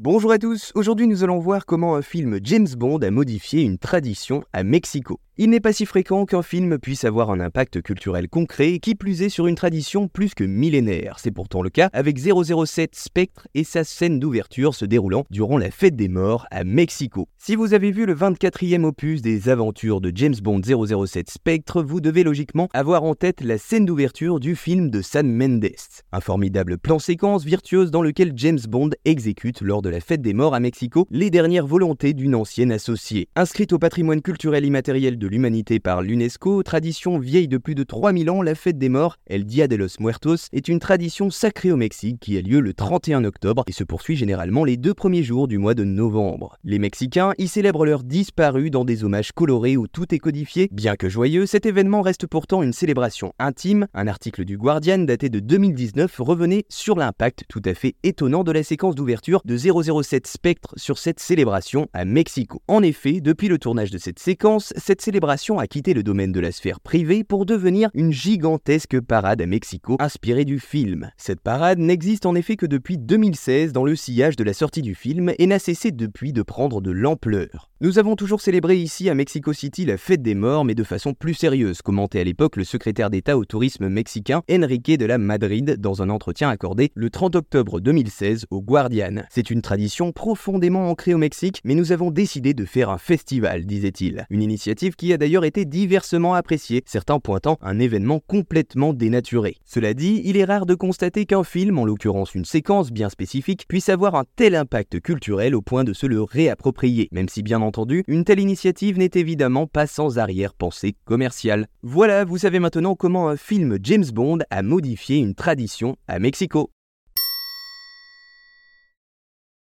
Bonjour à tous, aujourd'hui nous allons voir comment un film James Bond a modifié une tradition à Mexico. Il n'est pas si fréquent qu'un film puisse avoir un impact culturel concret, qui plus est sur une tradition plus que millénaire. C'est pourtant le cas avec 007 Spectre et sa scène d'ouverture se déroulant durant la fête des morts à Mexico. Si vous avez vu le 24e opus des aventures de James Bond 007 Spectre, vous devez logiquement avoir en tête la scène d'ouverture du film de San Mendes. Un formidable plan séquence virtuose dans lequel James Bond exécute lors de la fête des morts à Mexico les dernières volontés d'une ancienne associée. Inscrite au patrimoine culturel immatériel de l'humanité par l'UNESCO, tradition vieille de plus de 3000 ans, la fête des morts, El Dia de los Muertos, est une tradition sacrée au Mexique qui a lieu le 31 octobre et se poursuit généralement les deux premiers jours du mois de novembre. Les Mexicains y célèbrent leurs disparus dans des hommages colorés où tout est codifié. Bien que joyeux, cet événement reste pourtant une célébration intime. Un article du Guardian daté de 2019 revenait sur l'impact tout à fait étonnant de la séquence d'ouverture de 007 Spectre sur cette célébration à Mexico. En effet, depuis le tournage de cette séquence, cette célébration a quitté le domaine de la sphère privée pour devenir une gigantesque parade à Mexico inspirée du film. Cette parade n'existe en effet que depuis 2016 dans le sillage de la sortie du film et n'a cessé depuis de prendre de l'ampleur. Nous avons toujours célébré ici à Mexico City la fête des morts, mais de façon plus sérieuse, commentait à l'époque le secrétaire d'État au tourisme mexicain Enrique de la Madrid dans un entretien accordé le 30 octobre 2016 au Guardian. C'est une tradition profondément ancrée au Mexique, mais nous avons décidé de faire un festival, disait-il. Une initiative qui a d'ailleurs été diversement appréciée, certains pointant un événement complètement dénaturé. Cela dit, il est rare de constater qu'un film, en l'occurrence une séquence bien spécifique, puisse avoir un tel impact culturel au point de se le réapproprier, même si bien une telle initiative n'est évidemment pas sans arrière-pensée commerciale. Voilà, vous savez maintenant comment un film James Bond a modifié une tradition à Mexico.